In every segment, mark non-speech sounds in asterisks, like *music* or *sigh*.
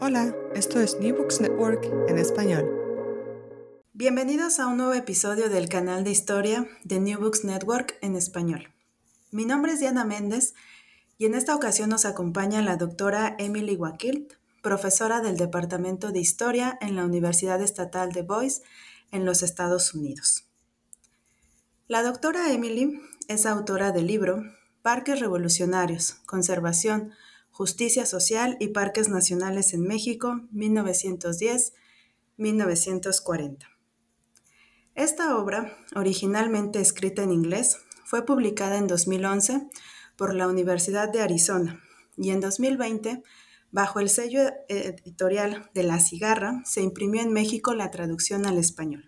Hola, esto es New Books Network en español. Bienvenidos a un nuevo episodio del canal de historia de New Books Network en español. Mi nombre es Diana Méndez y en esta ocasión nos acompaña la doctora Emily Wakilt, profesora del Departamento de Historia en la Universidad Estatal de Boise en los Estados Unidos. La doctora Emily es autora del libro Parques Revolucionarios, Conservación, Justicia Social y Parques Nacionales en México, 1910-1940. Esta obra, originalmente escrita en inglés, fue publicada en 2011 por la Universidad de Arizona y en 2020, bajo el sello editorial de La Cigarra, se imprimió en México la traducción al español,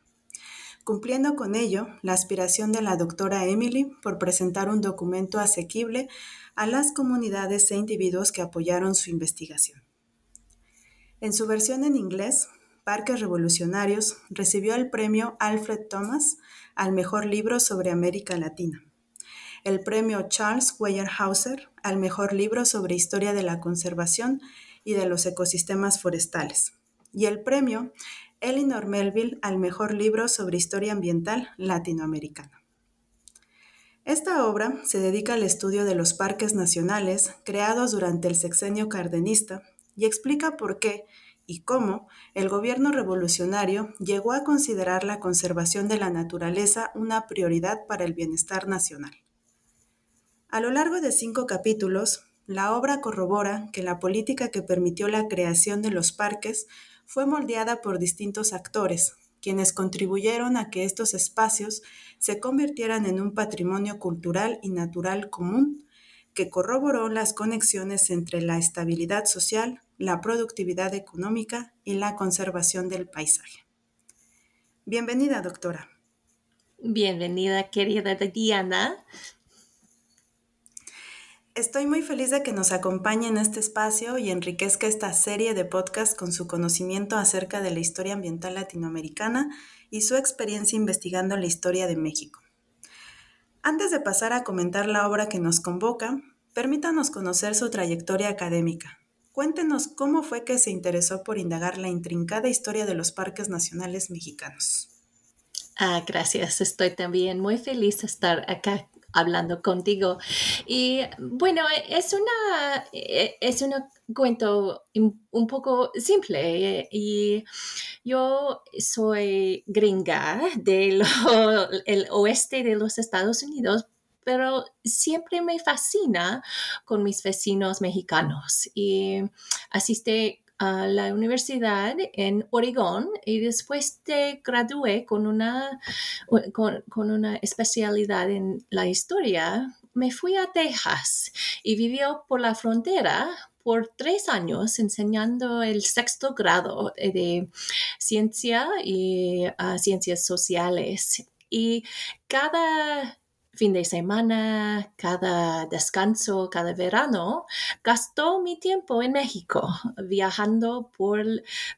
cumpliendo con ello la aspiración de la doctora Emily por presentar un documento asequible a las comunidades e individuos que apoyaron su investigación. En su versión en inglés, Parques Revolucionarios recibió el premio Alfred Thomas al mejor libro sobre América Latina, el premio Charles Weyerhaeuser al mejor libro sobre historia de la conservación y de los ecosistemas forestales, y el premio Elinor Melville al mejor libro sobre historia ambiental latinoamericana. Esta obra se dedica al estudio de los parques nacionales creados durante el sexenio cardenista y explica por qué y cómo el gobierno revolucionario llegó a considerar la conservación de la naturaleza una prioridad para el bienestar nacional. A lo largo de cinco capítulos, la obra corrobora que la política que permitió la creación de los parques fue moldeada por distintos actores, quienes contribuyeron a que estos espacios se convirtieran en un patrimonio cultural y natural común que corroboró las conexiones entre la estabilidad social, la productividad económica y la conservación del paisaje. Bienvenida, doctora. Bienvenida, querida Diana. Estoy muy feliz de que nos acompañe en este espacio y enriquezca esta serie de podcasts con su conocimiento acerca de la historia ambiental latinoamericana y su experiencia investigando la historia de México. Antes de pasar a comentar la obra que nos convoca, permítanos conocer su trayectoria académica. Cuéntenos cómo fue que se interesó por indagar la intrincada historia de los parques nacionales mexicanos. Ah, gracias. Estoy también muy feliz de estar acá hablando contigo. Y bueno, es una, e, es un cuento un poco simple y yo soy gringa del *laughs* oeste de los Estados Unidos, pero siempre me fascina con mis vecinos mexicanos y asiste a la universidad en Oregón y después te gradué con una, con, una especialidad en la historia, me fui a Texas y vivió por la frontera por tres años enseñando el sexto grado de ciencia y ah, ciencias sociales. Y cada fin de semana, cada descanso, cada verano, gastó mi tiempo en México, viajando por,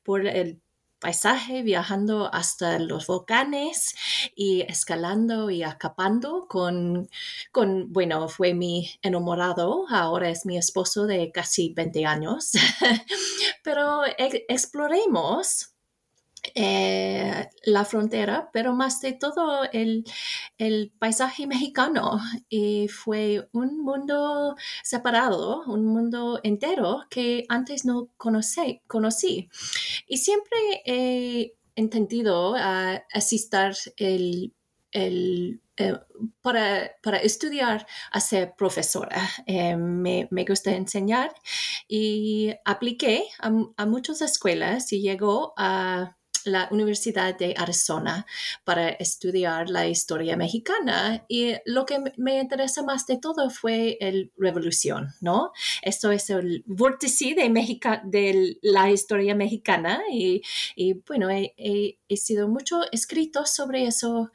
por el paisaje, viajando hasta los volcanes y escalando y acapando con, con, bueno, fue mi enamorado, ahora es mi esposo de casi 20 años, *laughs* pero exploremos eh, la frontera, pero más de todo el, paisaje mexicano. Y fue un mundo separado, un mundo entero que antes no conocí. conocí. Y siempre he entendido a asistir el, el eh, para, estudiar a ser profesora. Eh, me, gusta enseñar y apliqué a, a muchas escuelas y llegó a la Universidad de Arizona para estudiar la historia mexicana. Y lo que me interesa más de todo fue la revolución, ¿no? Esto es el vórtice de, de la historia mexicana. Y, bueno, he, sido mucho escrito sobre eso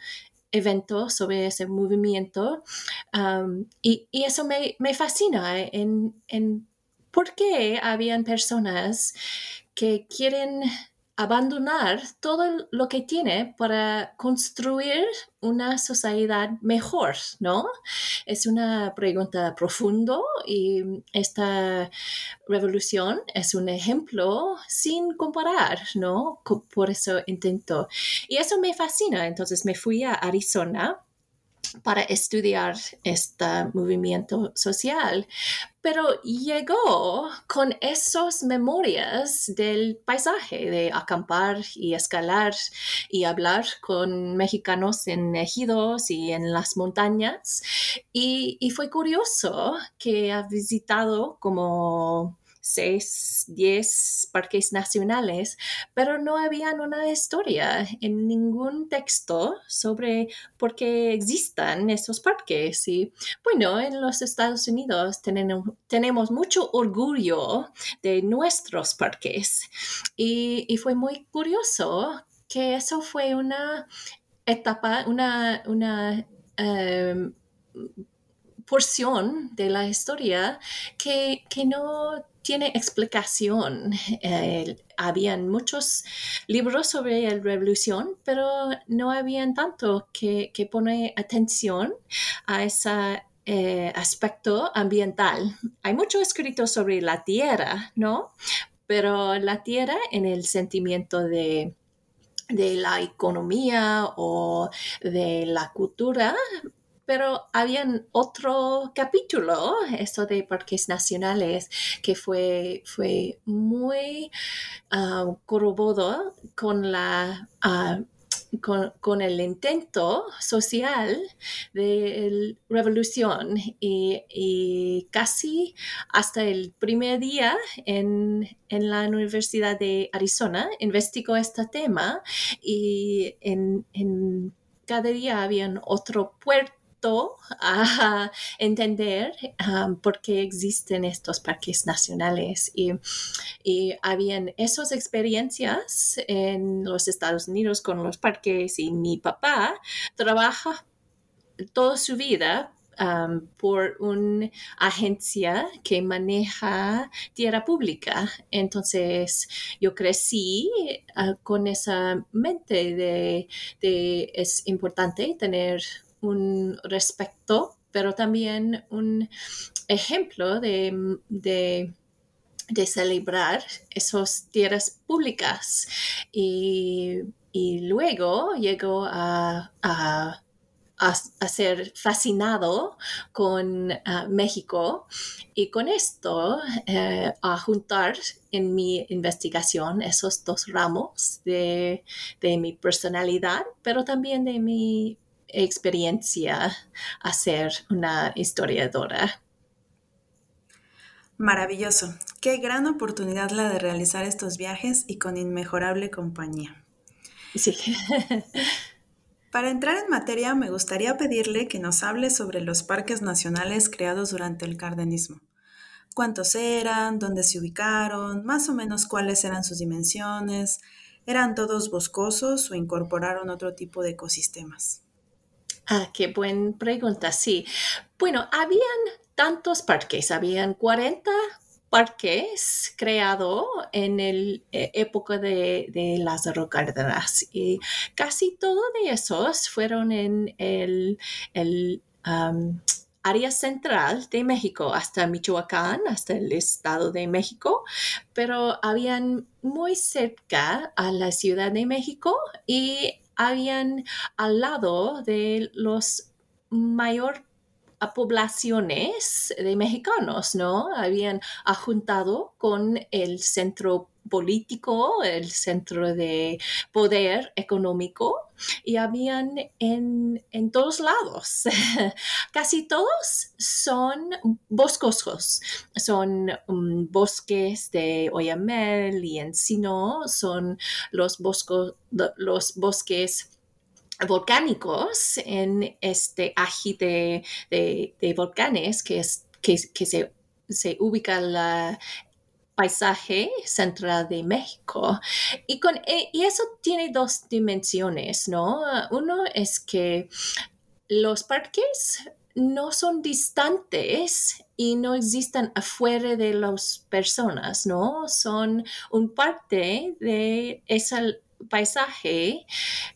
evento, sobre ese movimiento. Y, eso me, fascina en, en por qué habían personas que quieren abandonar todo lo que tiene para construir una sociedad mejor, ¿no? Es una pregunta profundo y esta revolución es un ejemplo sin comparar, ¿no? Por eso intento. Y eso me fascina. Entonces me fui a Arizona para estudiar este movimiento social, pero llegó con esas memorias del paisaje, de acampar y escalar y hablar con mexicanos en ejidos y en las montañas. Y, y fue curioso que ha visitado como seis, diez parques nacionales, pero no había una historia en ningún texto sobre por qué existan estos parques. Y bueno, en los Estados Unidos tenemos, mucho orgullo de nuestros parques y, fue muy curioso que eso fue una etapa, una, una em, porción de la historia que, que no tiene explicación. Eh, habían muchos libros sobre la revolución, pero no habían tanto que, que pone atención a ese eh, aspecto ambiental. Hay mucho escrito sobre la tierra, ¿no? Pero la tierra en el sentimiento de de la economía o de la cultura pero había otro capítulo, eso de parques nacionales, que fue, fue muy uh, corroborado con la... Ah, con, el intento social de la revolución y, casi hasta el primer día en, la Universidad de Arizona investigó este tema y en, en cada día había otro puerto a entender um, por qué existen estos parques nacionales. Y, y habían esas experiencias en los Estados Unidos con los parques y mi papá trabaja toda su vida um, por una agencia que maneja tierra pública. Entonces yo crecí uh, con esa mente de, de, es importante tener un respeto, pero también un ejemplo de, de, celebrar esas tierras públicas. Y, luego llegó a, a ser fascinado con ah, México y con esto eh, a juntar en mi investigación esos dos ramos de, de, mi personalidad, pero también de mi experiencia a ser una historiadora. Maravilloso. Qué gran oportunidad la de realizar estos viajes y con inmejorable compañía. Sí. *laughs* Para entrar en materia, me gustaría pedirle que nos hable sobre los parques nacionales creados durante el cardenismo. ¿Cuántos eran? ¿Dónde se ubicaron? Más o menos cuáles eran sus dimensiones. ¿Eran todos boscosos o incorporaron otro tipo de ecosistemas? Ah, qué buena pregunta, sí. Bueno, habían tantos parques, habían 40 parques creados en la eh, época de, de Lázaro Cárdenas y casi todos de esos fueron en el, área central de México, hasta Michoacán, hasta el Estado de México, pero habían muy cerca a la Ciudad de México y habían al lado de los mayor poblaciones de mexicanos, ¿no? Habían juntado con el centro político, el centro de poder económico y habían en, todos lados. *laughs* Casi todos son boscosos, son um, bosques de oyamel y encino, son los, los bosques volcánicos en este ají de, volcanes que, es, que, se, se ubica la, paisaje central de México. Y, con, e, y eso tiene dos dimensiones, ¿no? Uno es que los parques no son distantes y no existen afuera de las personas, ¿no? Son un parte de ese paisaje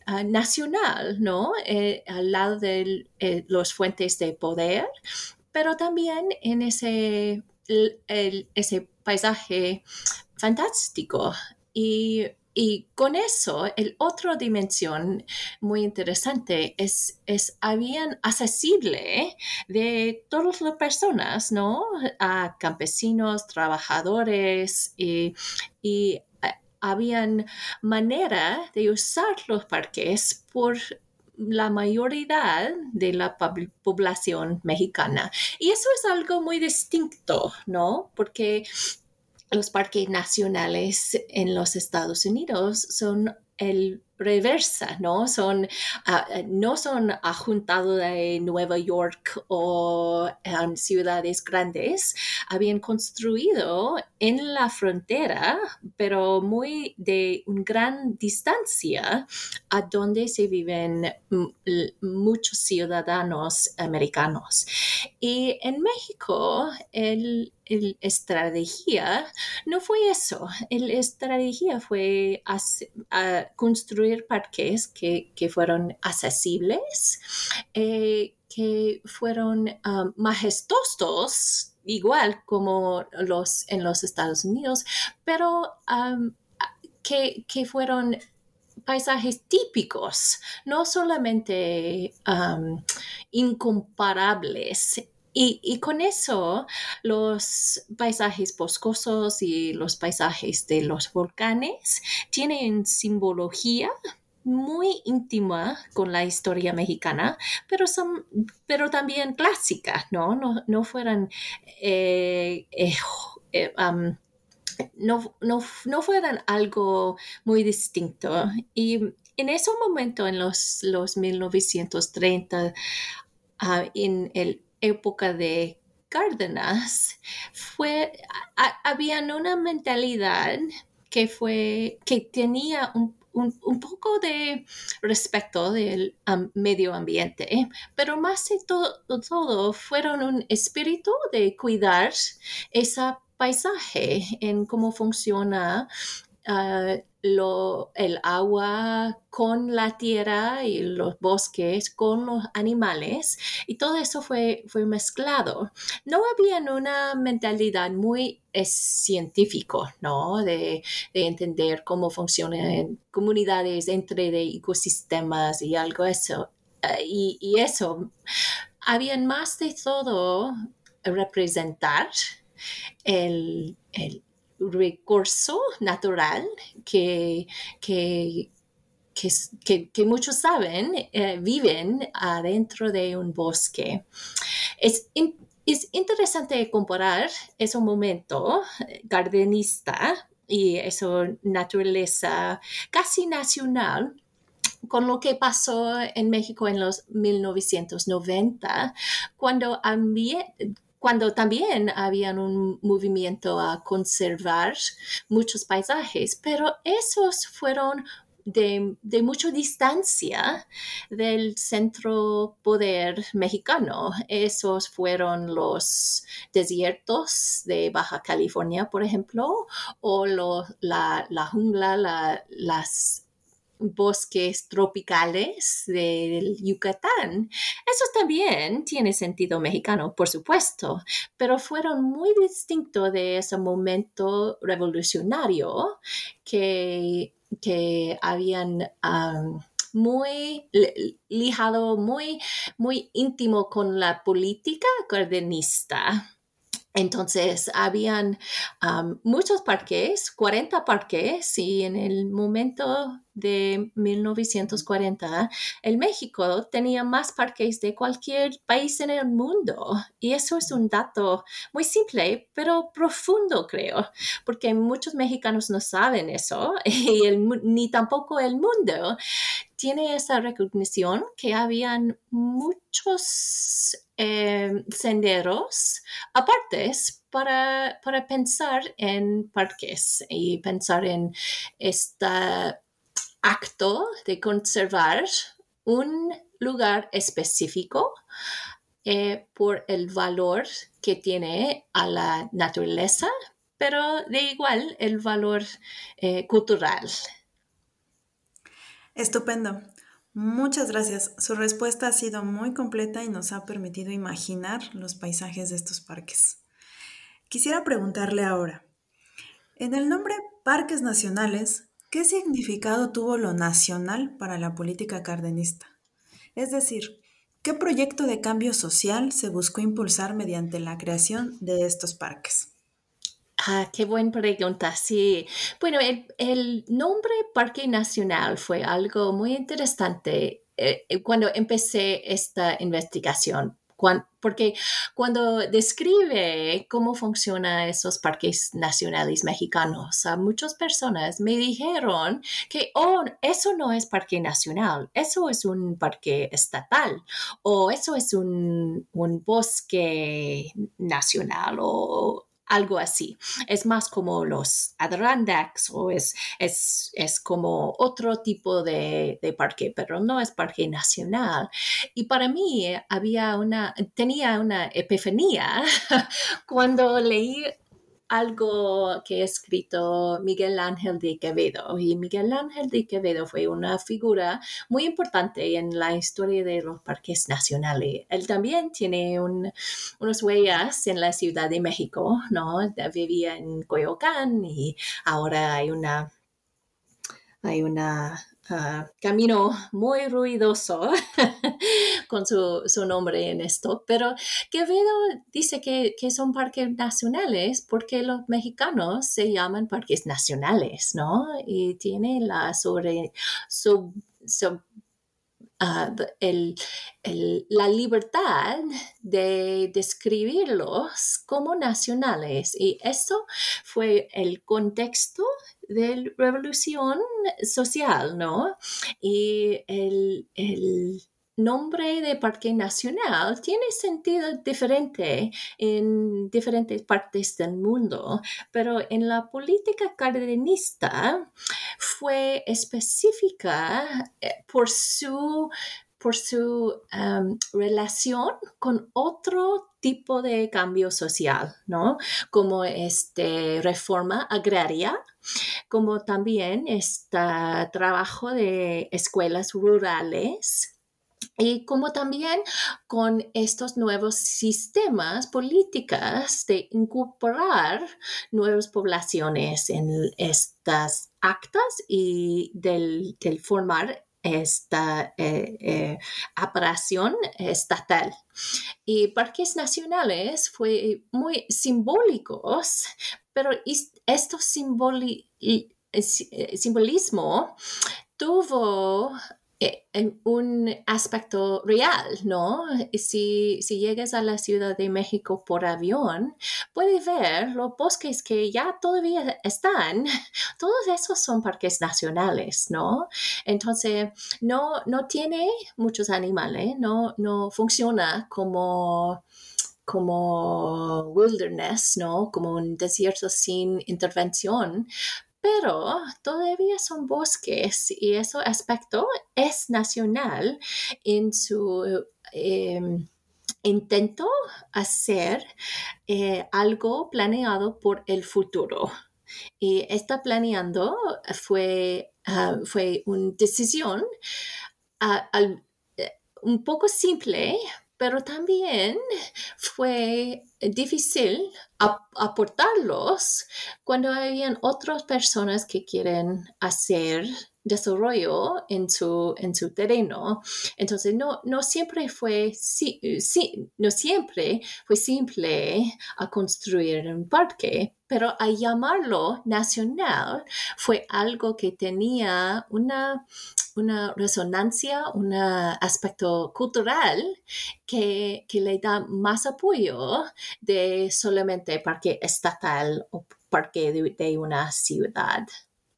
ah, nacional, ¿no? Eh, al lado de eh, los fuentes de poder, pero también en ese paisaje fantástico. Y, con eso, el otra dimensión muy interesante es, es habían accesible de todas las personas, ¿no? A campesinos, trabajadores y, y eh, habían manera de usar los parques por la mayoría de la población mexicana. Y eso es algo muy distinto, ¿no? Porque los parques nacionales en los Estados Unidos son el reversa, ¿no? Son, ah, eh, no son ajuntados de Nueva York o um, ciudades grandes, habían construido en la frontera, pero muy de una gran distancia a donde se viven muchos ciudadanos americanos. Y en México, el la estrategia no fue eso. La estrategia fue construir parques que, fueron accesibles, eh, que fueron um, majestuosos, igual como los en los Estados Unidos, pero um, que, fueron paisajes típicos, no solamente incomparables y, con eso, los paisajes boscosos y los paisajes de los volcanes tienen simbología muy íntima con la historia mexicana, pero, son, pero también clásicas, ¿no? No, fueran... Eh, eh, eh, no, no, fueran algo muy distinto. Y en ese momento, en los, los 1930, ah, en el época de Cárdenas, fue, había una mentalidad que fue, que tenía un, poco de respeto del medio ambiente, pero más de todo, todo fueron un espíritu de cuidar ese paisaje en cómo funciona ah, lo, el agua con la tierra y los bosques con los animales y todo eso fue, fue mezclado. No había una mentalidad muy científico, ¿no? De, entender cómo funcionan comunidades entre de ecosistemas y algo eso. Eh, y, eso, habían más de todo representar el, el recurso natural que, que, que, muchos saben, eh, viven adentro de un bosque. Es, es interesante comparar ese momento gardenista y esa naturaleza casi nacional con lo que pasó en México en los 1990, cuando, cuando también había un movimiento a conservar muchos paisajes, pero esos fueron de, mucha distancia del centro poder mexicano. Esos fueron los desiertos de Baja California, por ejemplo, o la, la, jungla, las bosques tropicales del Yucatán. Eso también tiene sentido mexicano, por supuesto, pero fueron muy distintos de ese momento revolucionario que, que habían... muy lijado, muy, muy íntimo con la política cardenista. Entonces, habían muchos parques, 40 parques, y en el momento de 1940, el México tenía más parques de cualquier país en el mundo. Y eso es un dato muy simple, pero profundo, creo, porque muchos mexicanos no saben eso, *laughs* y ni tampoco el mundo tiene esa recognición que habían muchos eh, senderos apartes para, para, pensar en parques y pensar en este acto de conservar un lugar específico eh, por el valor que tiene a la naturaleza, pero de igual el valor eh, cultural. Estupendo. Muchas gracias. Su respuesta ha sido muy completa y nos ha permitido imaginar los paisajes de estos parques. Quisiera preguntarle ahora, en el nombre Parques Nacionales, ¿qué significado tuvo lo nacional para la política cardenista? Es decir, ¿qué proyecto de cambio social se buscó impulsar mediante la creación de estos parques? Ah, qué buena pregunta. Sí. Bueno, el, nombre Parque Nacional fue algo muy interesante eh, eh, cuando empecé esta investigación. porque cuando describe cómo funcionan esos parques nacionales mexicanos, a muchas personas me dijeron que, oh, eso no es parque nacional, eso es un parque estatal, o eso es un, un bosque nacional, o algo así. Es más como los Adirondacks o es, es, como otro tipo de, de, parque, pero no es parque nacional. Y para mí había una, tenía una epifanía *laughs* cuando leí algo que ha escrito Miguel Ángel de Quevedo. Y Miguel Ángel de Quevedo fue una figura muy importante en la historia de los parques nacionales. Él también tiene unas huellas en la Ciudad de México, ¿no? Vivía en Coyoacán y ahora hay una hay una Ah, camino muy ruidoso *laughs* *laughs* con su, nombre en esto, pero Quevedo dice que, son parques nacionales porque los mexicanos se llaman parques nacionales, ¿no? Y tiene la sobre, ah, la libertad de describirlos como nacionales. Y eso fue el contexto de revolución social, ¿no? Y el, nombre de parque nacional tiene sentido diferente en diferentes partes del mundo, pero en la política cardenista fue específica eh, por su por su em, relación con otro tipo de cambio social, ¿no? Como este reforma agraria, como también este trabajo de escuelas rurales y como también con estos nuevos sistemas políticos de incorporar nuevas poblaciones en estas actas y del, del formar esta eh, eh, operación estatal. Y parques nacionales fue muy simbólicos, pero estos eh, simbolismo tuvo un aspecto real, ¿no? Si, si llegas a la Ciudad de México por avión, puedes ver los bosques que ya todavía están. *laughs* Todos esos son parques nacionales, ¿no? Entonces, no, no tiene muchos animales, no, no funciona como como wilderness, ¿no? Como un desierto sin intervención, pero todavía son bosques y ese aspecto es nacional en su em, intento hacer eh, algo planeado por el futuro. Y esta planeando fue, ah, fue una decisión ah, eh, un poco simple, pero también fue difícil aportarlos cuando habían otras personas que quieren hacer desarrollo en su, en su terreno. Entonces, no, no siempre fue, sí, sí, no siempre fue simple a construir un parque, pero a llamarlo nacional fue algo que tenía una, una resonancia, un aspecto cultural que, que, le da más apoyo de solamente parque estatal o parque de una ciudad.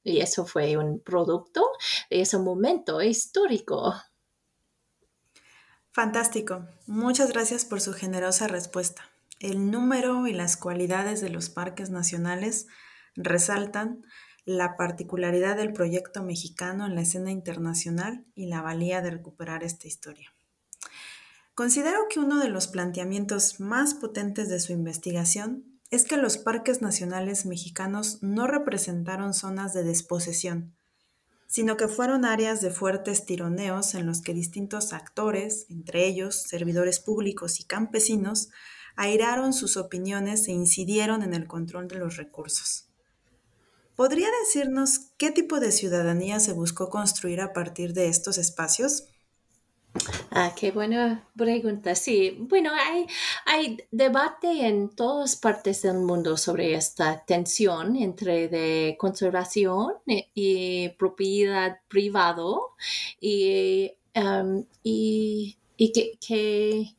Y eso fue un producto de ese momento histórico. Fantástico. Muchas gracias por su generosa respuesta. El número y las cualidades de los parques nacionales resaltan la particularidad del proyecto mexicano en la escena internacional y la valía de recuperar esta historia. Considero que uno de los planteamientos más potentes de su investigación es que los parques nacionales mexicanos no representaron zonas de desposesión, sino que fueron áreas de fuertes tironeos en los que distintos actores, entre ellos servidores públicos y campesinos, airaron sus opiniones e incidieron en el control de los recursos. ¿Podría decirnos qué tipo de ciudadanía se buscó construir a partir de estos espacios? Ah, qué buena pregunta. Sí, bueno, hay, hay debate en todas partes del mundo sobre esta tensión entre conservación y, propiedad privado y, um, y, que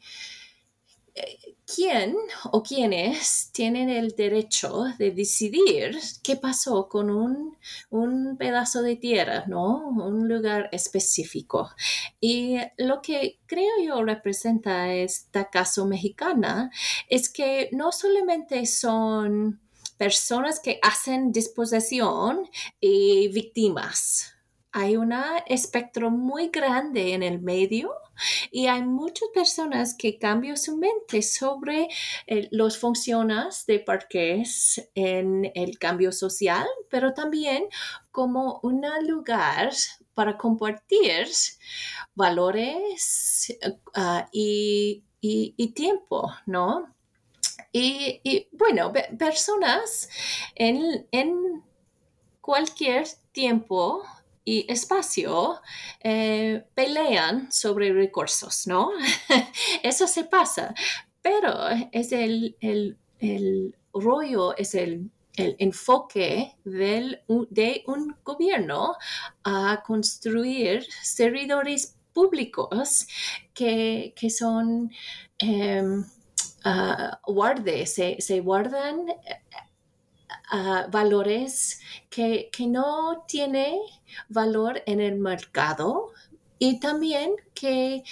quién o quiénes tienen el derecho de decidir qué pasó con un, pedazo de tierra, ¿no? Un lugar específico. Y lo que creo yo representa esta caso mexicana es que no solamente son personas que hacen disposición y víctimas, hay un espectro muy grande en el medio y hay muchas personas que cambian su mente sobre eh, los funciones de parques en el cambio social, pero también como un lugar para compartir valores ah, y, tiempo, ¿no? Y, bueno, personas en, en cualquier tiempo y espacio eh, pelean sobre recursos, ¿no? *laughs* Eso se pasa, pero es el, rollo, es el, enfoque del, de un gobierno a construir servidores públicos que, son um, guardes, se, guardan valores que, no tiene valor en el mercado y también que,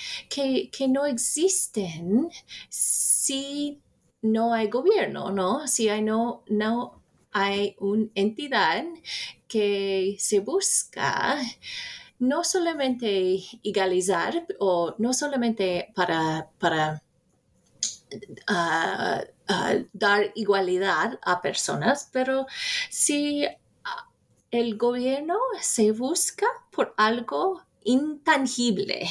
no existen si no hay gobierno, ¿no? Si hay no, no hay una entidad que se busca no solamente egalizar o no solamente para, para dar igualdad a personas, pero si ah, el gobierno se busca por algo intangible,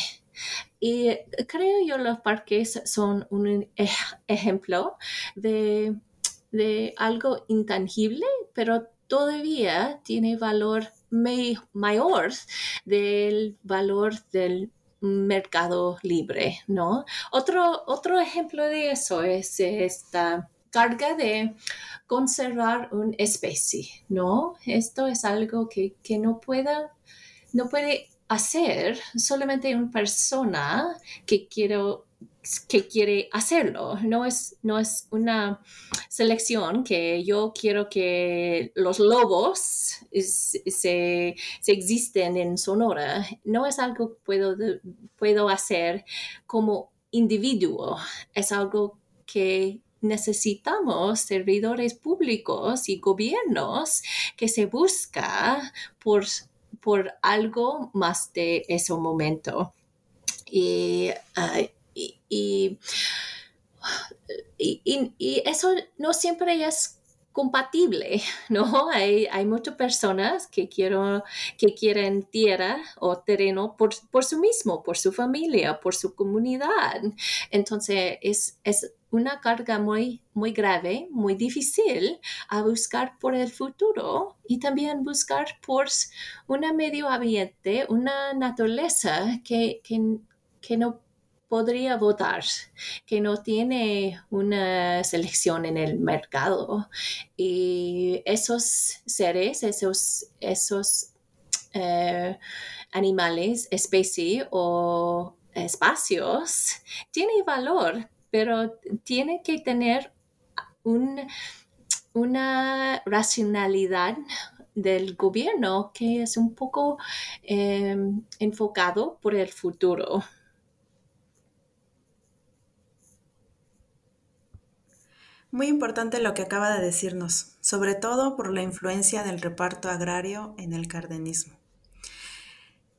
y creo yo los parques son un ejemplo de, de algo intangible, pero todavía tiene valor mayor del valor del mercado libre, ¿no? Otro, otro ejemplo de eso es esta carga de conservar una especie, ¿no? Esto es algo que, no pueda, no puede hacer solamente una persona que quiero que quiere hacerlo. No es, no es una selección que yo quiero que los lobos se, existen en Sonora. No es algo que puedo, puedo hacer como individuo. Es algo que necesitamos servidores públicos y gobiernos que se busca por, por algo más de ese momento. Y, y, y, eso no siempre es compatible, *laughs* ¿no? Hay, hay muchas personas que, quiero, que quieren tierra o terreno por, por su mismo, por su familia, por su comunidad. Entonces, es, es una carga muy, muy grave, muy difícil a buscar por el futuro y también buscar por un medio ambiente, una naturaleza que, que, que no podría votar, que no tiene una selección en el mercado. Y esos seres, esos, esos eh, animales, especies o espacios, tienen valor, pero tiene que tener una racionalidad del gobierno que es un poco eh, enfocado por el futuro. Muy importante lo que acaba de decirnos, sobre todo por la influencia del reparto agrario en el cardenismo.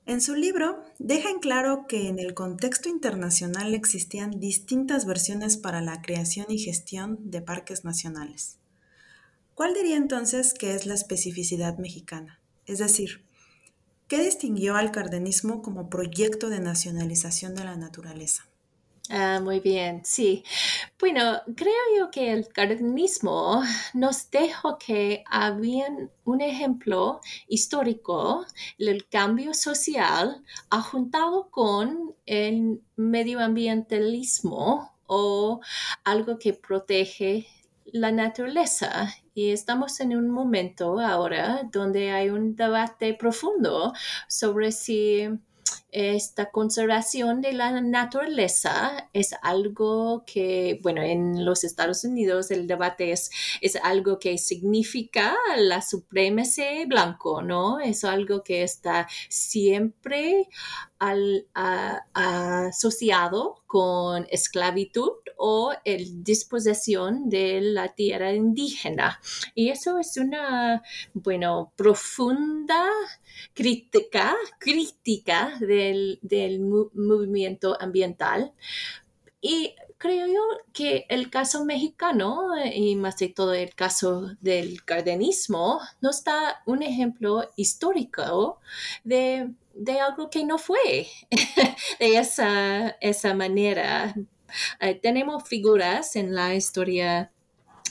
En su libro deja en claro que en el contexto internacional existían distintas versiones para la creación y gestión de parques nacionales. ¿Cuál diría entonces que es la especificidad mexicana? Es decir, ¿qué distinguió al cardenismo como proyecto de nacionalización de la naturaleza? Ah, muy bien, sí. Bueno, creo yo que el cardenismo nos dejó que había un ejemplo histórico del cambio social juntado con el medioambientalismo o algo que protege la naturaleza. Y estamos en un momento ahora donde hay un debate profundo sobre si esta conservación de la naturaleza es algo que, bueno, en los Estados Unidos el debate es, es algo que significa la supremacía blanco, ¿no? Es algo que está siempre asociado con esclavitud o el disposición de la tierra indígena. Y eso es una, bueno, profunda crítica, crítica del, movimiento ambiental. Y creo yo que el caso mexicano y más de todo el caso del cardenismo nos da un ejemplo histórico de, algo que no fue *laughs* de esa, esa manera. Eh, tenemos figuras en la historia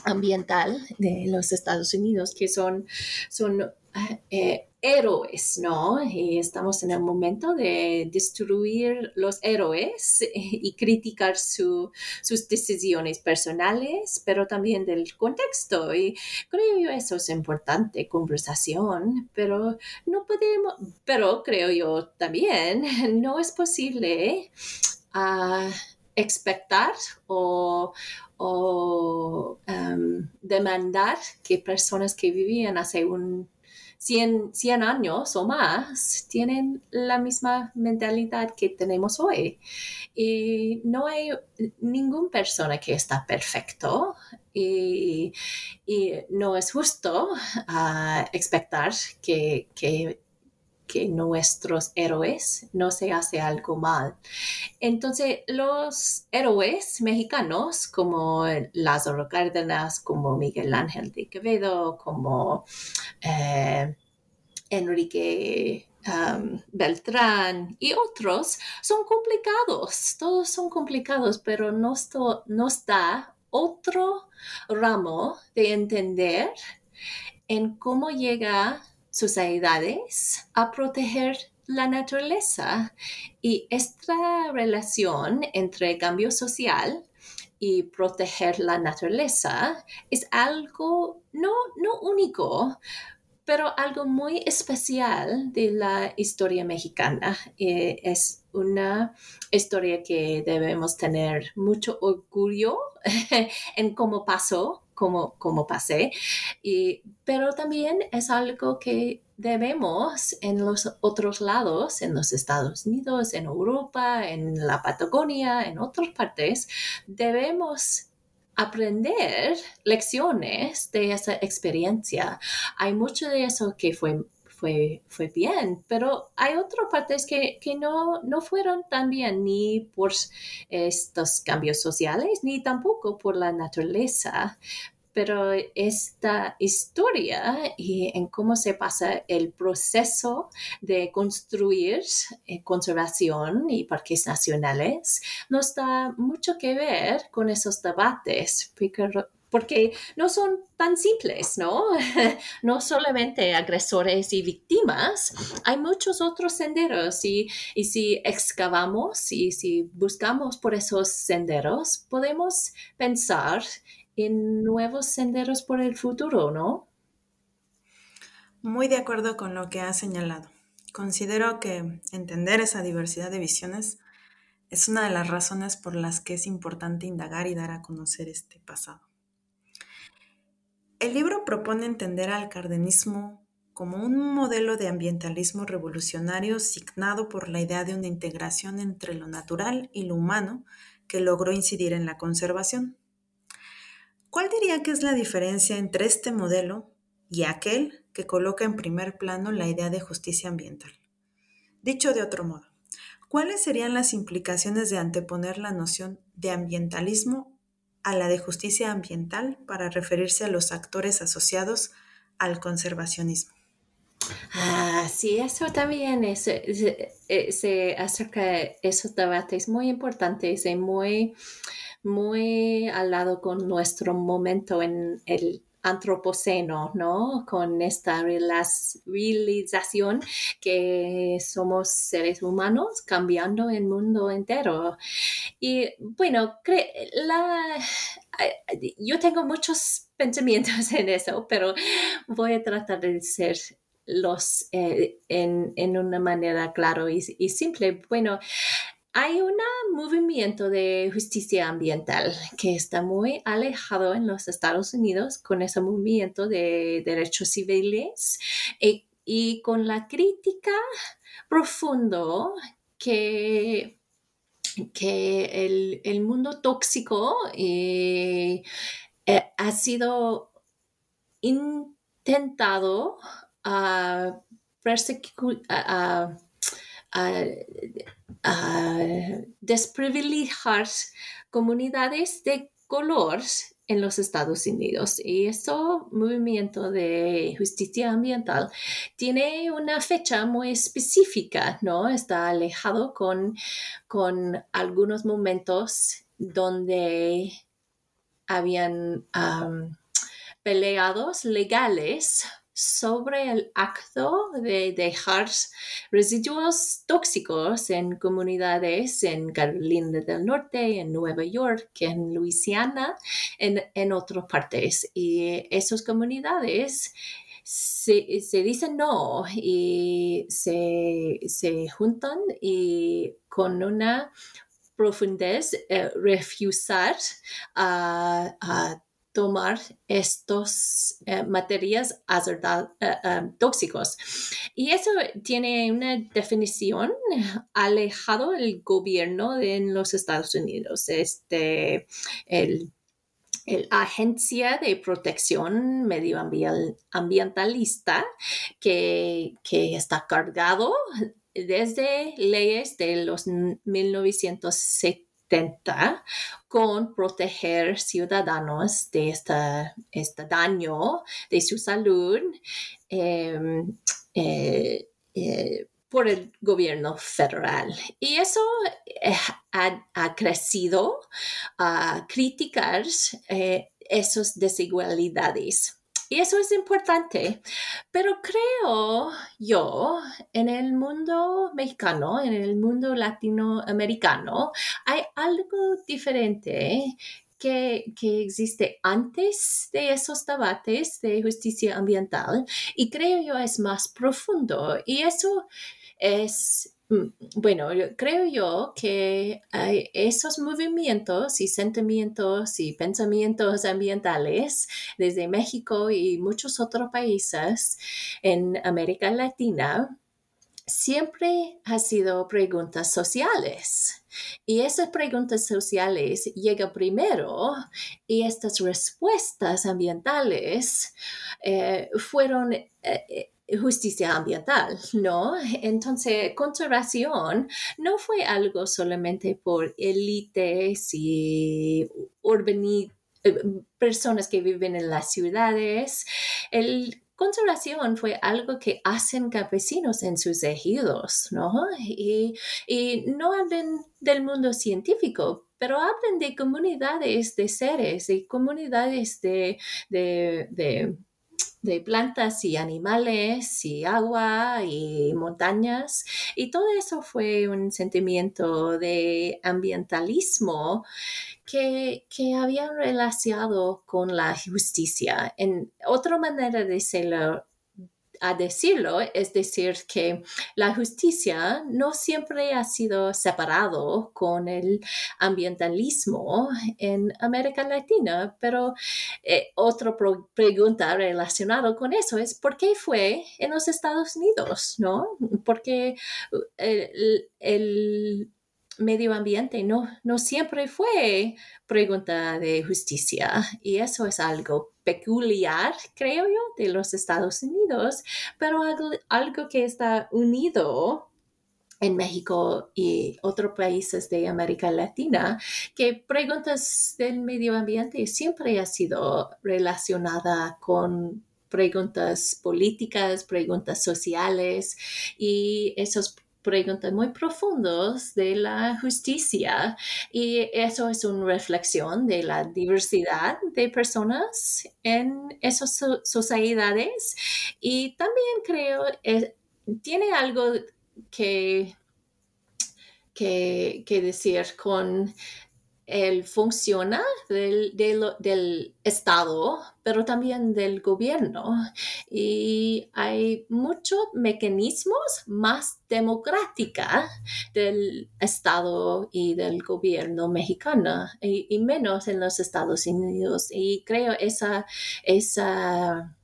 ambiental de los Estados Unidos que son, son eh, héroes, ¿no? Y estamos en el momento de destruir los héroes y criticar sus decisiones personales, pero también del contexto. Y creo yo eso es importante, conversación, pero no podemos, pero creo yo también, *laughs* no es posible uh, expectar o, um, demandar que personas que vivían hace un 100, años o más tienen la misma mentalidad que tenemos hoy. Y no hay ninguna persona que está perfecto y, no es justo uh, expectar que, que que nuestros héroes no se hace algo mal. Entonces, los héroes mexicanos como Lázaro Cárdenas, como Miguel Ángel de Quevedo, como eh, Enrique um, Beltrán y otros son complicados, todos son complicados, pero nos, nos da otro ramo de entender en cómo llega sociedades a proteger la naturaleza y esta relación entre cambio social y proteger la naturaleza es algo no, no único, pero algo muy especial de la historia mexicana. Eh, es una historia que debemos tener mucho orgullo *laughs* en cómo pasó como, como pasé, y, pero también es algo que debemos en los otros lados, en los Estados Unidos, en Europa, en la Patagonia, en otras partes, debemos aprender lecciones de esa experiencia. Hay mucho de eso que fue fue, fue bien, pero hay otras partes que, que no, no fueron tan bien ni por estos cambios sociales ni tampoco por la naturaleza. pero esta historia y en cómo se pasa el proceso de construir eh, conservación y parques nacionales nos da mucho que ver con esos debates, porque no son tan simples, ¿no? *laughs* no solamente agresores y víctimas, hay muchos otros senderos y, y si excavamos y si buscamos por esos senderos, podemos pensar en nuevos senderos por el futuro, ¿no? Muy de acuerdo con lo que has señalado. Considero que entender esa diversidad de visiones es una de las razones por las que es importante indagar y dar a conocer este pasado. El libro propone entender al cardenismo como un modelo de ambientalismo revolucionario signado por la idea de una integración entre lo natural y lo humano que logró incidir en la conservación. ¿Cuál diría que es la diferencia entre este modelo y aquel que coloca en primer plano la idea de justicia ambiental? Dicho de otro modo, ¿cuáles serían las implicaciones de anteponer la noción de ambientalismo a la de justicia ambiental para referirse a los actores asociados al conservacionismo. Ah, sí, eso también es, eh, se, acerca de esos debates muy importantes y muy, muy al lado con nuestro momento en el antropoceno, ¿no? Con esta realización que somos seres humanos cambiando el mundo entero. Y bueno, la, yo tengo muchos pensamientos *laughs* en eso, pero voy a tratar de ser los eh, en, una manera clara y, y simple. Bueno, hay un movimiento de justicia ambiental que está muy alejado en los Estados Unidos con ese movimiento de derechos civiles y, con la crítica profundo que, que el, mundo tóxico eh, eh, ha sido intentado a desprivilegiar comunidades de color en los Estados Unidos. Y ese movimiento de justicia ambiental tiene una fecha muy específica, ¿no? Está alejado con, con algunos momentos donde habían peleados legales sobre el acto de dejar residuos tóxicos en comunidades en Carolina del Norte, en Nueva York, en Luisiana, en, en otras partes. Y esas comunidades se, dicen no y se, juntan y con una profundez eh, refusar a tomar estos eh, materias eh, eh, tóxicos. Y eso tiene una definición alejado del gobierno en los Estados Unidos. Este, el, Agencia de Protección Medioambientalista que, que está cargado desde leyes de los 1970 con proteger ciudadanos de este daño de su salud em, eh, eh, por el gobierno federal. Y eso eh, ha, crecido a criticar esas desigualdades. Y eso es importante. Pero creo yo, en el mundo mexicano, en el mundo latinoamericano, hay algo diferente que, existe antes de esos debates de justicia ambiental y creo yo es más profundo. Y eso es bueno, creo yo que esos movimientos y sentimientos y pensamientos ambientales desde México y muchos otros países en América Latina siempre han sido preguntas sociales. Y esas preguntas sociales llegan primero y estas respuestas ambientales eh, fueron eh, eh, justicia ambiental, ¿no? Entonces, conservación no fue algo solamente por élites y personas que viven en las ciudades. El conservación fue algo que hacen campesinos en sus ejidos, ¿no? Y, no hablan del mundo científico, pero hablan de comunidades de seres, de comunidades de de plantas y animales y agua y montañas. Y todo eso fue un sentimiento de ambientalismo que, que había relacionado con la justicia. En otra manera de decirlo, a decirlo, es decir, que la justicia no siempre ha sido separado con el ambientalismo en América Latina, pero eh, otra pregunta relacionada con eso es ¿por qué fue en los Estados Unidos? ¿No? Porque el, el medio ambiente no, no siempre fue pregunta de justicia y eso es algo peculiar, creo yo, de los Estados Unidos, pero algo, que está unido en México y otros países de América Latina, que preguntas del medio ambiente siempre ha sido relacionada con preguntas políticas, preguntas sociales y esos preguntas muy profundos de la justicia. Y eso es una reflexión de la diversidad de personas en esas sociedades. Y también creo eh, tiene algo que, que, que decir con el funciona del, del, Estado, pero también del gobierno. Y hay muchos mecanismos más democrática del Estado y del gobierno mexicano y, menos en los Estados Unidos. Y creo esa, esa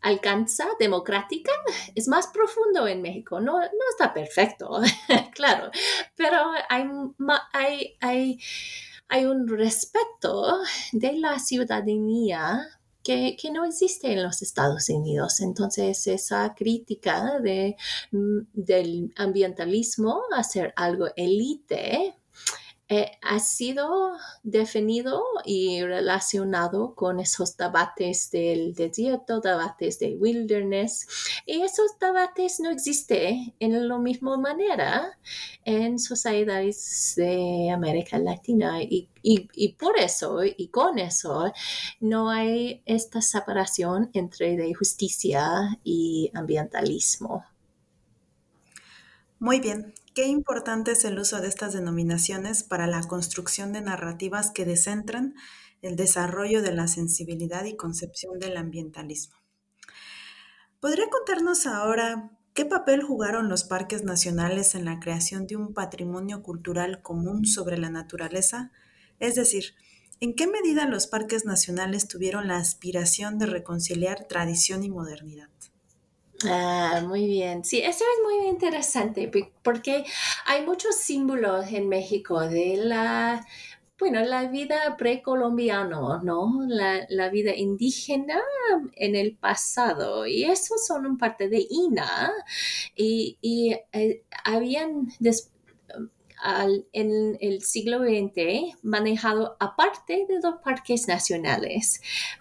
alcanza democrática es más profundo en México. No, no está perfecto, *laughs* claro, pero hay, hay, hay hay un respeto de la ciudadanía que, no existe en los Estados Unidos. Entonces, esa crítica de, mm, del ambientalismo a ser algo élite eh, ha sido definido y relacionado con esos debates del desierto, debates de wilderness, y esos debates no existen en la misma manera en sociedades de América Latina y, y, por eso y con eso no hay esta separación entre justicia y ambientalismo. Muy bien, Qué importante es el uso de estas denominaciones para la construcción de narrativas que descentran el desarrollo de la sensibilidad y concepción del ambientalismo. ¿Podría contarnos ahora qué papel jugaron los parques nacionales en la creación de un patrimonio cultural común sobre la naturaleza? Es decir, ¿en qué medida los parques nacionales tuvieron la aspiración de reconciliar tradición y modernidad? Ah, muy bien. Sí, eso es muy interesante porque hay muchos símbolos en México de la, bueno, la vida precolombiano, ¿no? La, vida indígena en el pasado. Y esos son parte de INA. Y, y eh, habían en el siglo XX manejado aparte de los parques nacionales.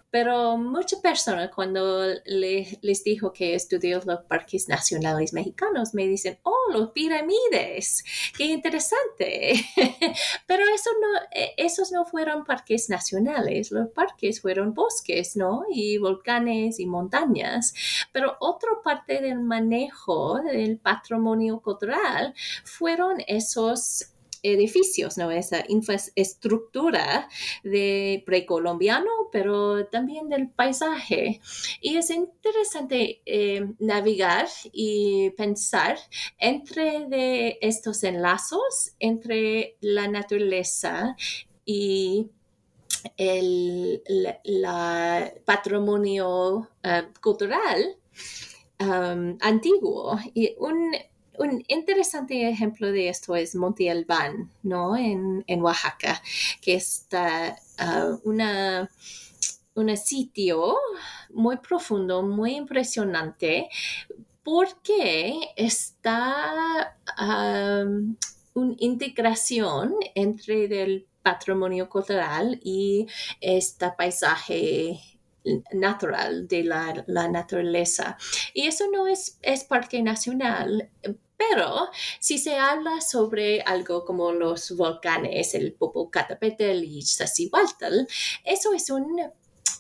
Pero muchas personas cuando les dijo que estudió los parques nacionales mexicanos me dicen, oh, los pirámides, qué interesante. *laughs* Pero eso no, e, esos no fueron parques nacionales, los parques fueron bosques, ¿no? Y volcanes y montañas. Pero otra parte del manejo del patrimonio cultural fueron esos edificios, ¿no? Esa infraestructura de precolombiano, pero también del paisaje. Y es interesante eh, navegar y pensar entre estos enlazos entre la naturaleza y el patrimonio eh, cultural um, antiguo. Y un, un interesante ejemplo de esto es Monte Albán, ¿no? En, Oaxaca, que está uh, una, un sitio muy profundo, muy impresionante, porque está una integración entre el patrimonio cultural y este paisaje natural de la, naturaleza. Y eso no es, es parque nacional, pero si se habla sobre algo como los volcanes, el Popocatépetl y Sacihualtl, eso es un,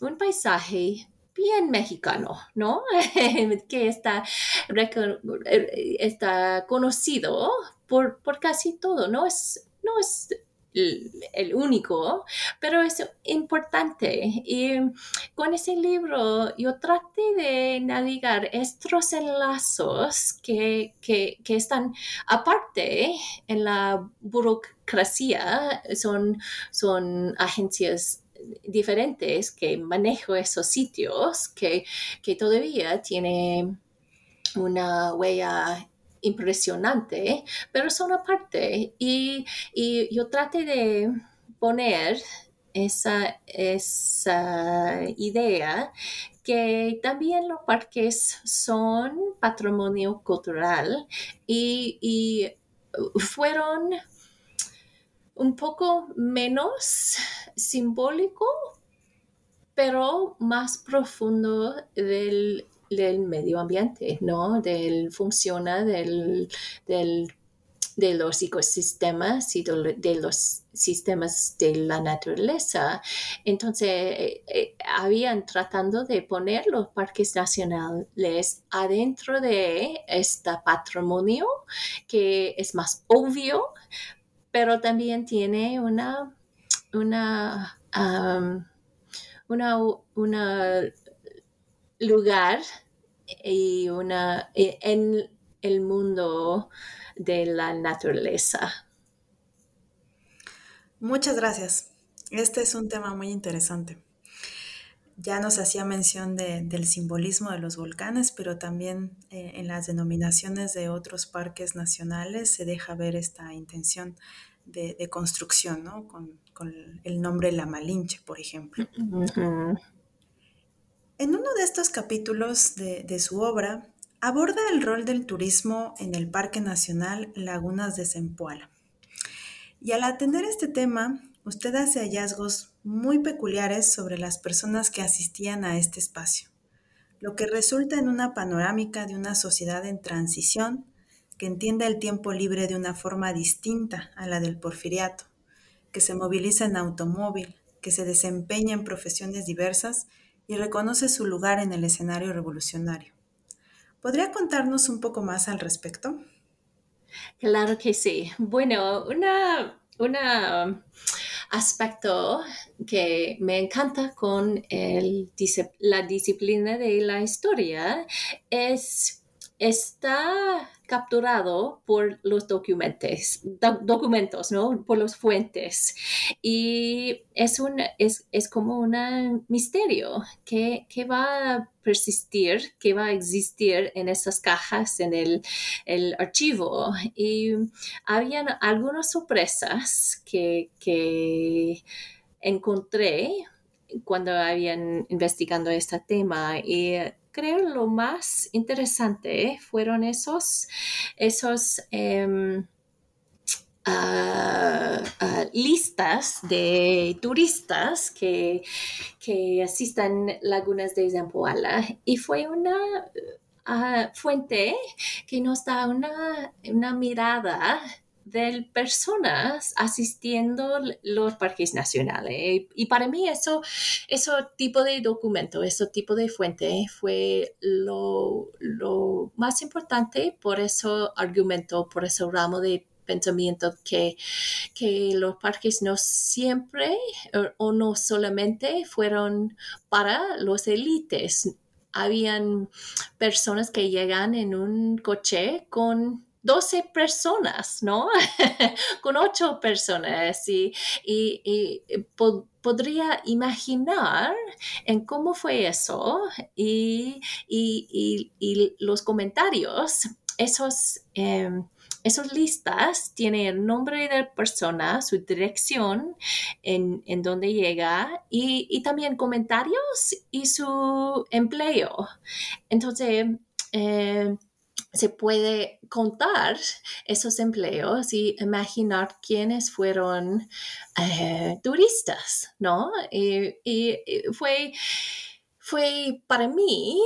un paisaje bien mexicano, ¿no? *laughs* que está, está conocido por, por, casi todo, ¿no? Es, no es el, único, pero es importante. Y con ese libro yo traté de navegar estos enlazos que, que, que están aparte en la burocracia, son, son agencias diferentes que manejo esos sitios que, que todavía tiene una huella impresionante, pero son aparte. Y, y yo traté de poner esa, esa idea que también los parques son patrimonio cultural y, y fueron un poco menos simbólico, pero más profundo del del medio ambiente, ¿no? Del funciona del, de los ecosistemas y de, los sistemas de la naturaleza. Entonces, eh, eh, habían tratando de poner los parques nacionales adentro de este patrimonio que es más obvio, pero también tiene una, una, una, una lugar y una, en el mundo de la naturaleza. Muchas gracias. Este es un tema muy interesante. Ya nos hacía mención del simbolismo de los volcanes, pero también eh, en las denominaciones de otros parques nacionales se deja ver esta intención de, construcción, ¿no? Con, el nombre La Malinche, por ejemplo. En uno de estos capítulos de, su obra, aborda el rol del turismo en el Parque Nacional Lagunas de Zempoala. Y al atender este tema, usted hace hallazgos muy peculiares sobre las personas que asistían a este espacio, lo que resulta en una panorámica de una sociedad en transición que entiende el tiempo libre de una forma distinta a la del porfiriato, que se moviliza en automóvil, que se desempeña en profesiones diversas y reconoce su lugar en el escenario revolucionario. ¿Podría contarnos un poco más al respecto? Claro que sí. Bueno, una, un aspecto que me encanta con la disciplina de la historia es está capturado por los documentos, documentos, ¿no? Por los fuentes. Y es, un, es, es como un misterio que, que, va a persistir, que va a existir en esas cajas, en el, el archivo. Y habían algunas sorpresas que, que encontré cuando habían investigando este tema y creo lo más interesante fueron esos, esos em, ah, ah, listas de turistas que, que asistan lagunas de Zampoala. Y fue una ah, fuente que nos da una, una mirada de personas asistiendo los parques nacionales. Y para mí eso, ese tipo de documento, ese tipo de fuente fue lo, más importante por eso argumento, por ese ramo de pensamiento que, que los parques no siempre o, no solamente fueron para los élites. Habían personas que llegan en un coche con 12 personas, ¿no? *laughs* Con 8 personas y, y, podría imaginar en cómo fue eso y, y los comentarios, esos... Em, esas listas tienen el nombre de la persona, su dirección, en, en donde llega y, y, también comentarios y su empleo. Entonces, eh, se puede contar esos empleos y imaginar quiénes fueron eh, turistas, ¿no? Y, fue, fue para mí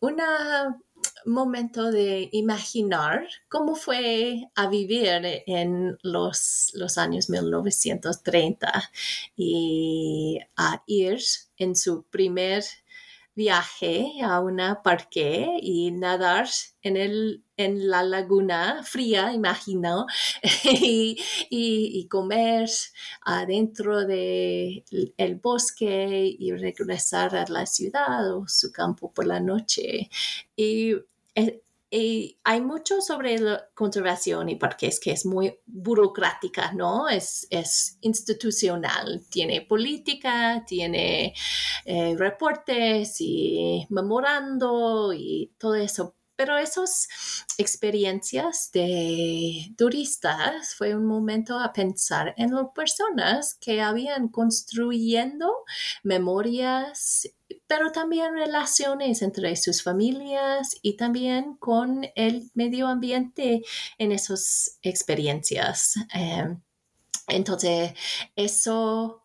un momento de imaginar cómo fue a vivir en los, los años 1930 y a ir en su primer viaje a una parque y nadar en, el, en la laguna fría, imagino, *laughs* y, comer adentro del el bosque y regresar a la ciudad o su campo por la noche. Y eh, hay mucho sobre la conservación y porque es que es muy burocrática, ¿no? Es, es institucional, tiene política, tiene eh, reportes y memorando y todo eso. Pero esas experiencias de turistas fue un momento a pensar en las personas que habían construyendo memorias pero también relaciones entre sus familias y también con el medio ambiente en esas experiencias. Em, entonces, eso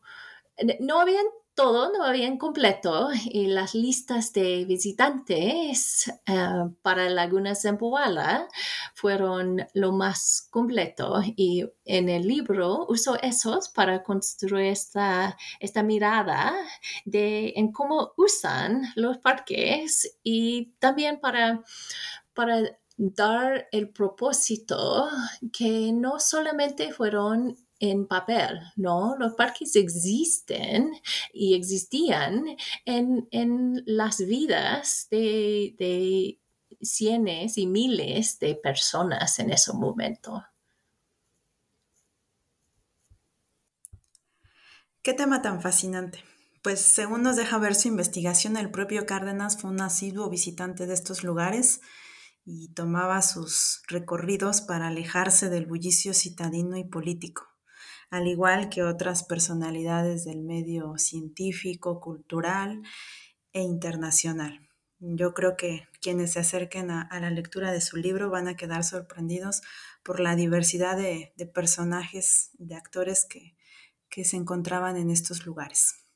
no habían todo no había completo y las listas de visitantes uh, para Laguna Zempoala fueron lo más completo y en el libro uso esos para construir esta, esta mirada de en cómo usan los parques y también para, para dar el propósito que no solamente fueron en papel, ¿no? Los parques existen y existían en, las vidas de, de cientos y miles de personas en ese momento. Qué tema tan fascinante. Pues según nos deja ver su investigación, el propio Cárdenas fue un asiduo visitante de estos lugares y tomaba sus recorridos para alejarse del bullicio citadino y político al igual que otras personalidades del medio científico, cultural e internacional. Yo creo que quienes se acerquen a, la lectura de su libro van a quedar sorprendidos por la diversidad de, personajes, de actores que, se encontraban en estos lugares.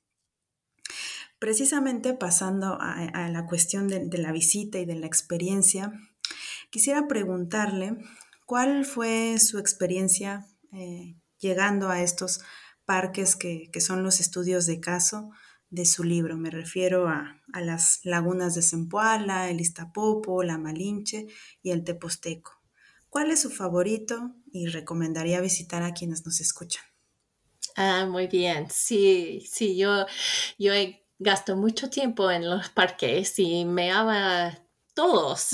Precisamente pasando a, la cuestión de, la visita y de la experiencia, quisiera preguntarle cuál fue su experiencia eh, llegando a estos parques que, son los estudios de caso de su libro. Me refiero a, las lagunas de Zempoala, el Iztapopo, la Malinche y el Teposteco. ¿Cuál es su favorito y recomendaría visitar a quienes nos escuchan? Ah, muy bien. Sí, sí, yo, yo gasto mucho tiempo en los parques y me ama todos,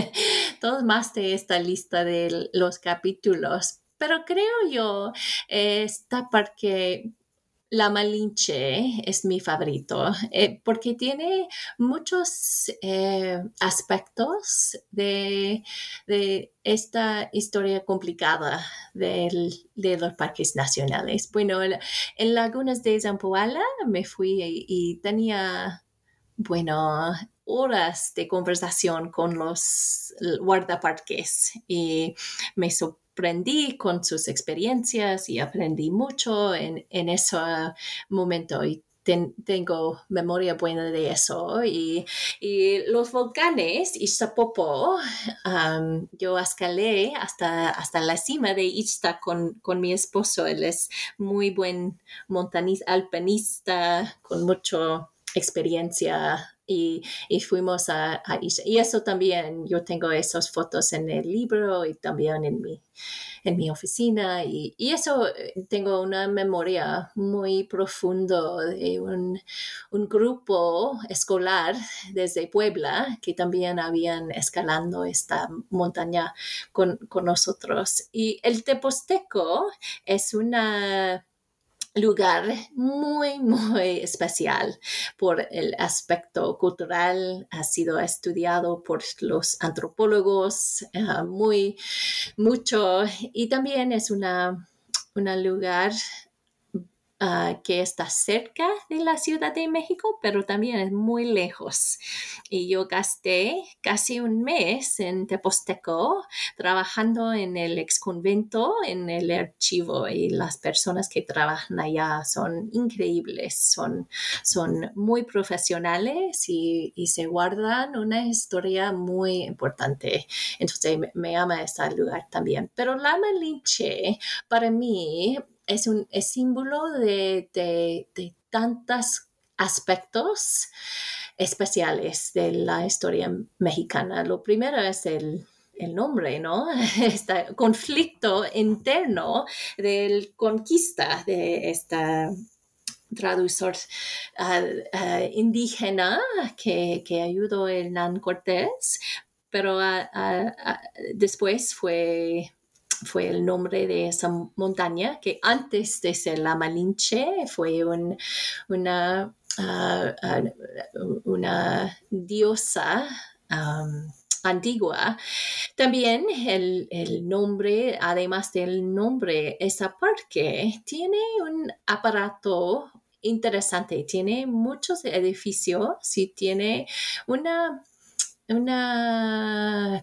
*laughs* todos más de esta lista de los capítulos, pero creo yo, esta porque la Malinche es mi favorito eh, porque tiene muchos eh, aspectos de, esta historia complicada de los parques nacionales. Bueno, en Lagunas de Zampoala me fui y, tenía, bueno, horas de conversación con los guardaparques y me sorprendió aprendí con sus experiencias y aprendí mucho en, ese momento y tengo memoria buena de eso. Y, los volcanes, Ixtapopo, um, yo escalé hasta, hasta la cima de Ixta con, con mi esposo. Él es muy buen montanista, alpinista, con mucha experiencia y, fuimos a, Y eso también, yo tengo esas fotos en el libro y también en mi, en mi oficina. Y, eso eh, tengo una memoria muy profundo de un, grupo escolar desde Puebla que también habían escalando esta montaña con, con nosotros. Y el Teposteco es una lugar muy, muy especial por el aspecto cultural. Ha sido estudiado por los antropólogos eh, muy mucho y también es una, un lugar Ah, que está cerca de la Ciudad de México, pero también es muy lejos. Y yo gasté casi un mes en Teposteco trabajando en el ex convento, en el archivo, y las personas que trabajan allá son increíbles, son, son muy profesionales y, se guardan una historia muy importante. Entonces me, me ama este lugar también. Pero la Malinche, para mí, es un símbolo de, tantos aspectos especiales de la historia mexicana. Lo primero es el, nombre, ¿no? *laughs* Este conflicto interno del conquista de esta traductor ah, ah, indígena que, ayudó el Nan Cortés, pero ah, después fue fue el nombre de esa montaña que antes de ser la Malinche fue una, ah, ah, una diosa antigua. También el, el, nombre, además del nombre, esa parque tiene un aparato interesante, tiene muchos edificios y tiene una un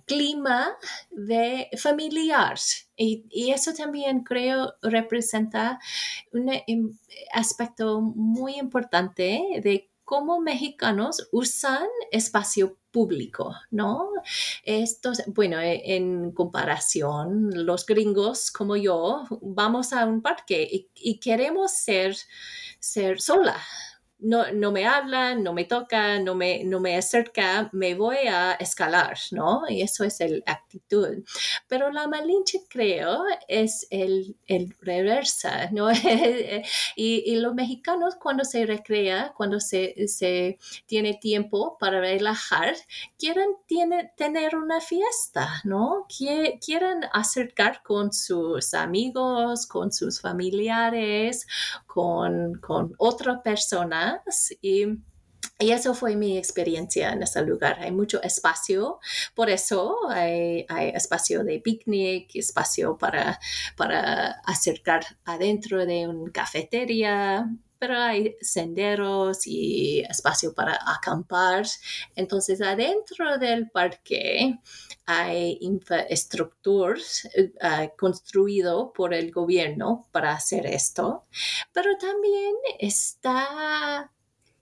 clima de familiar y, eso también creo representa un em, aspecto muy importante de cómo mexicanos usan espacio público, ¿no? Estos, bueno, e, en comparación, los gringos como yo vamos a un parque y, y queremos ser, ser sola, no, no me hablan, no me toca, no me, no me acerca, me voy a escalar, ¿no? Y eso es la actitud. Pero la Malinche, creo, es el, el reversa, ¿no? *laughs* y, y, los mexicanos cuando se recrea, cuando se, se tiene tiempo para relajar, quieren tiene, tener una fiesta, ¿no? Quieren acercar con sus amigos, con sus familiares, con, con otra persona y y eso fue mi experiencia en ese lugar. Hay mucho espacio, por eso hay, espacio de picnic, espacio para, para acercar adentro de una cafetería, pero hay senderos y espacio para acampar. Entonces, adentro del parque hay infraestructura uh, construido por el gobierno para hacer esto, pero también está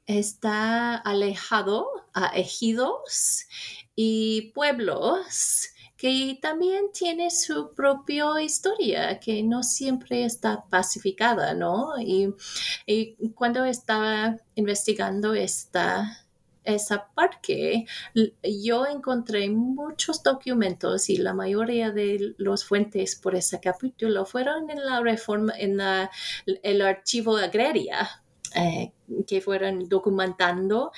está alejado a ejidos y pueblos que también tiene su propia historia, que no siempre está pacificada, ¿no? Y, cuando estaba investigando esta, esa parque, yo encontré muchos documentos y la mayoría de los fuentes por ese capítulo fueron en la reforma, en el archivo agraria eh, que fueron documentando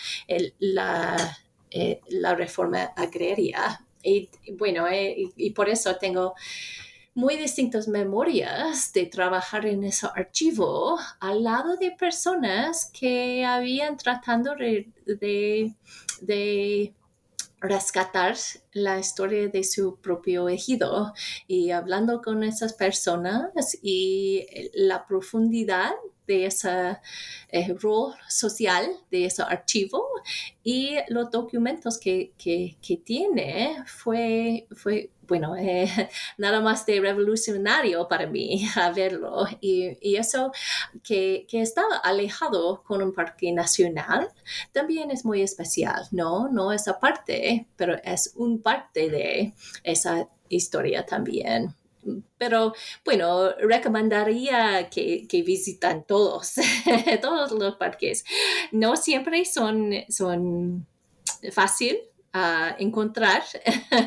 la, eh, la, reforma agraria. Y bueno, eh, y, por eso tengo muy distintas memorias de trabajar en ese archivo al lado de personas que habían tratando de, de rescatar la historia de su propio ejido. Y hablando con esas personas y la profundidad de ese eh, rol social de ese archivo y los documentos que, tiene fue, fue bueno, eh, *laughs* nada más de revolucionario para mí *laughs* a verlo. Y, eso que, que, estaba alejado con un parque nacional también es muy especial, ¿no? No esa parte, pero es un parte de esa historia también pero bueno, recomendaría que, que visitan todos, *laughs* todos los parques. No siempre son, son fácil a encontrar,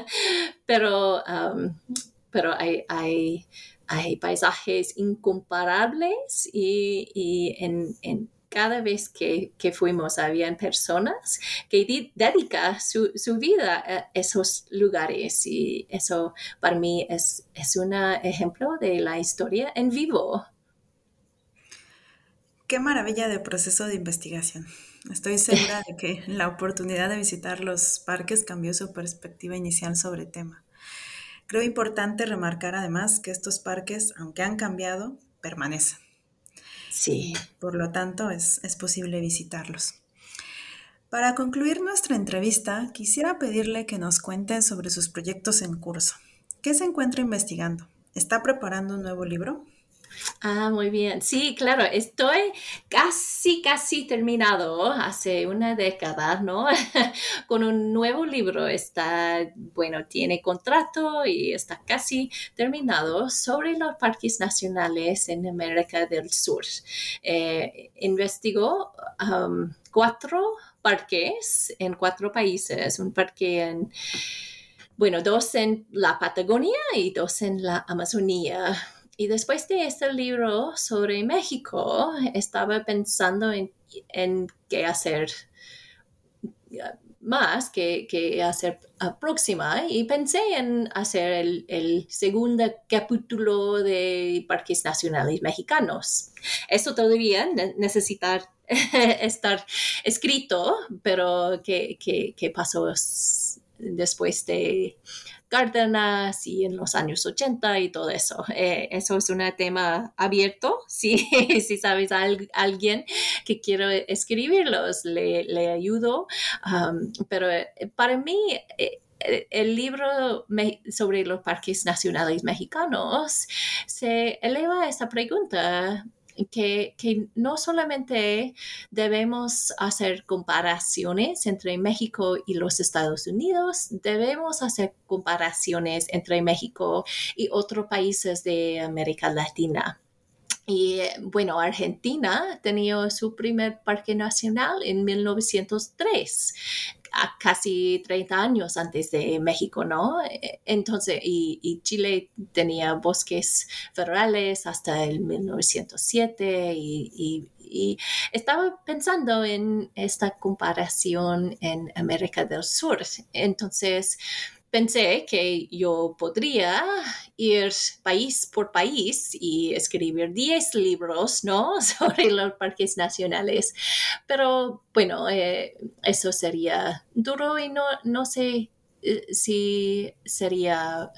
*laughs* pero, pero hay, hay, hay, paisajes incomparables y, y en, en cada vez que, que fuimos, habían personas que dedican su, su, vida a esos lugares y eso para mí es, es un ejemplo de la historia en vivo. Qué maravilla de proceso de investigación. Estoy segura de que *laughs* la oportunidad de visitar los parques cambió su perspectiva inicial sobre el tema. Creo importante remarcar además que estos parques, aunque han cambiado, permanecen Sí. Por lo tanto, es, es posible visitarlos. Para concluir nuestra entrevista, quisiera pedirle que nos cuente sobre sus proyectos en curso. ¿Qué se encuentra investigando? ¿Está preparando un nuevo libro? Ah, muy bien. Sí, claro, estoy casi, casi terminado hace una década, ¿no? *laughs* Con un nuevo libro. Está, bueno, tiene contrato y está casi terminado sobre los parques nacionales en América del Sur. Eh, investigó um, cuatro parques en cuatro países. Un parque en bueno, dos en la Patagonia y dos en la Amazonía. Y después de este libro sobre México, estaba pensando en, qué hacer más que, que, hacer próxima y pensé en hacer el, segundo capítulo de Parques Nacionales Mexicanos. Eso todavía necesita *laughs* estar escrito, pero ¿qué, qué pasó después de Cárdenas y en los años 80 y todo eso. Eh, eso es un tema abierto. *laughs* Si, sabes a alguien que quiere escribirlos, le, le ayudo. Um, pero eh, para mí, eh, el libro sobre los parques nacionales mexicanos se eleva a esta pregunta que, no solamente debemos hacer comparaciones entre México y los Estados Unidos, debemos hacer comparaciones entre México y otros países de América Latina. Y bueno, Argentina tenía su primer parque nacional en 1903 casi 30 años antes de México, ¿no? Entonces, y, Chile tenía bosques federales hasta el 1907 y, y estaba pensando en esta comparación en América del Sur. Entonces, pensé que yo podría ir país por país y escribir 10 libros, ¿no? *laughs* Sobre los parques nacionales. Pero bueno, eh, eso sería duro y no, no sé eh, si sería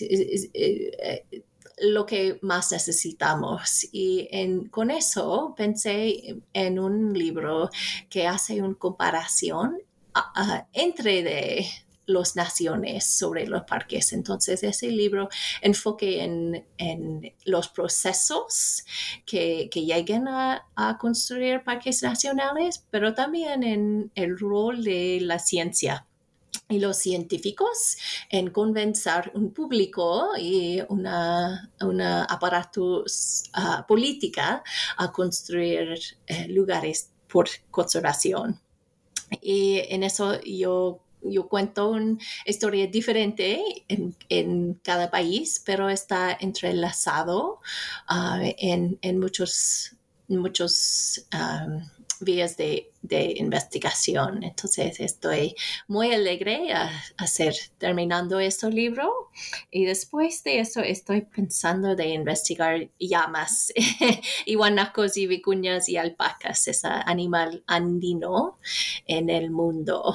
eh, lo que más necesitamos. Y con eso pensé en un libro que hace una comparación entre de las naciones sobre los parques. Entonces, ese libro enfoque en, los procesos que, que lleguen a, construir parques nacionales, pero también en el rol de la ciencia y los científicos en convencer un público y una, una aparatus ah, política a construir eh, lugares por conservación. Y en eso yo yo cuento una historia diferente en, cada país, pero está entrelazado ah, en, muchos, muchos vías de, investigación. Entonces estoy muy alegre a, hacer terminando este libro y después de eso estoy pensando de investigar llamas, *laughs* iguanacos y vicuñas y alpacas, ese animal andino en el mundo.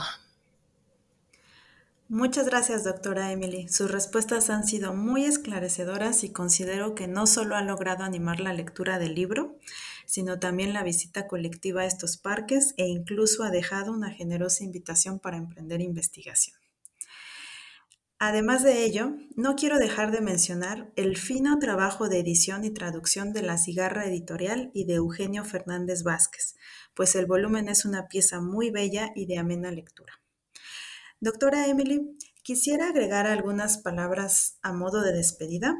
Muchas gracias, doctora Emily. Sus respuestas han sido muy esclarecedoras y considero que no solo ha logrado animar la lectura del libro, sino también la visita colectiva a estos parques e incluso ha dejado una generosa invitación para emprender investigación. Además de ello, no quiero dejar de mencionar el fino trabajo de edición y traducción de La Cigarra Editorial y de Eugenio Fernández Vázquez, pues el volumen es una pieza muy bella y de amena lectura. Doctora Emily, quisiera agregar algunas palabras a modo de despedida.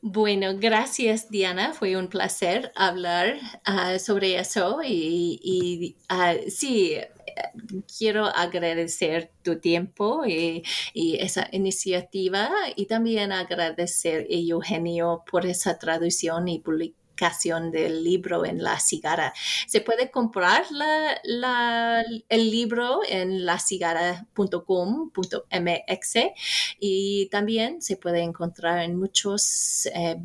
Bueno, gracias Diana, fue un placer hablar ah, sobre eso y, ah, sí, quiero agradecer tu tiempo y, esa iniciativa y también agradecer a Eugenio por esa traducción y del libro en la cigarra. Se puede comprar el libro en lacigarra.com.mx y también se puede encontrar en muchas eh,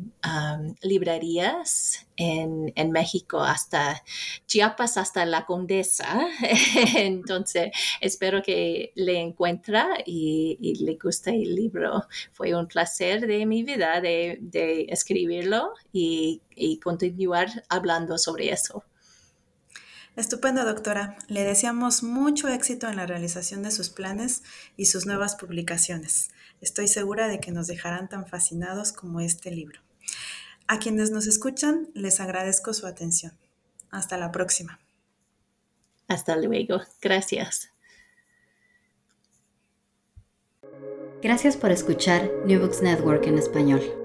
librerías en, México hasta Chiapas, hasta la Condesa. *laughs* Entonces, espero que le encuentra y, le guste el libro. Fue un placer de mi vida de, escribirlo y, y continuar hablando sobre eso. Estupendo, doctora. Le deseamos mucho éxito en la realización de sus planes y sus nuevas publicaciones. Estoy segura de que nos dejarán tan fascinados como este libro. A quienes nos escuchan, les agradezco su atención. Hasta la próxima. Hasta luego. Gracias. Gracias por escuchar New Books Network en español.